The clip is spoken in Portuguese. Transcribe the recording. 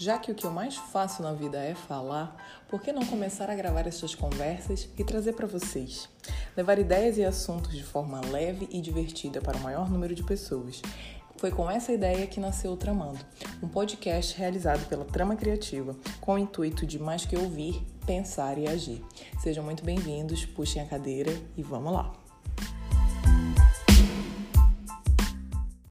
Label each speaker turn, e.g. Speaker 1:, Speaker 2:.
Speaker 1: Já que o que eu mais faço na vida é falar, por que não começar a gravar essas conversas e trazer para vocês? Levar ideias e assuntos de forma leve e divertida para o maior número de pessoas. Foi com essa ideia que nasceu o Tramando, um podcast realizado pela Trama Criativa, com o intuito de mais que ouvir, pensar e agir. Sejam muito bem-vindos, puxem a cadeira e vamos lá!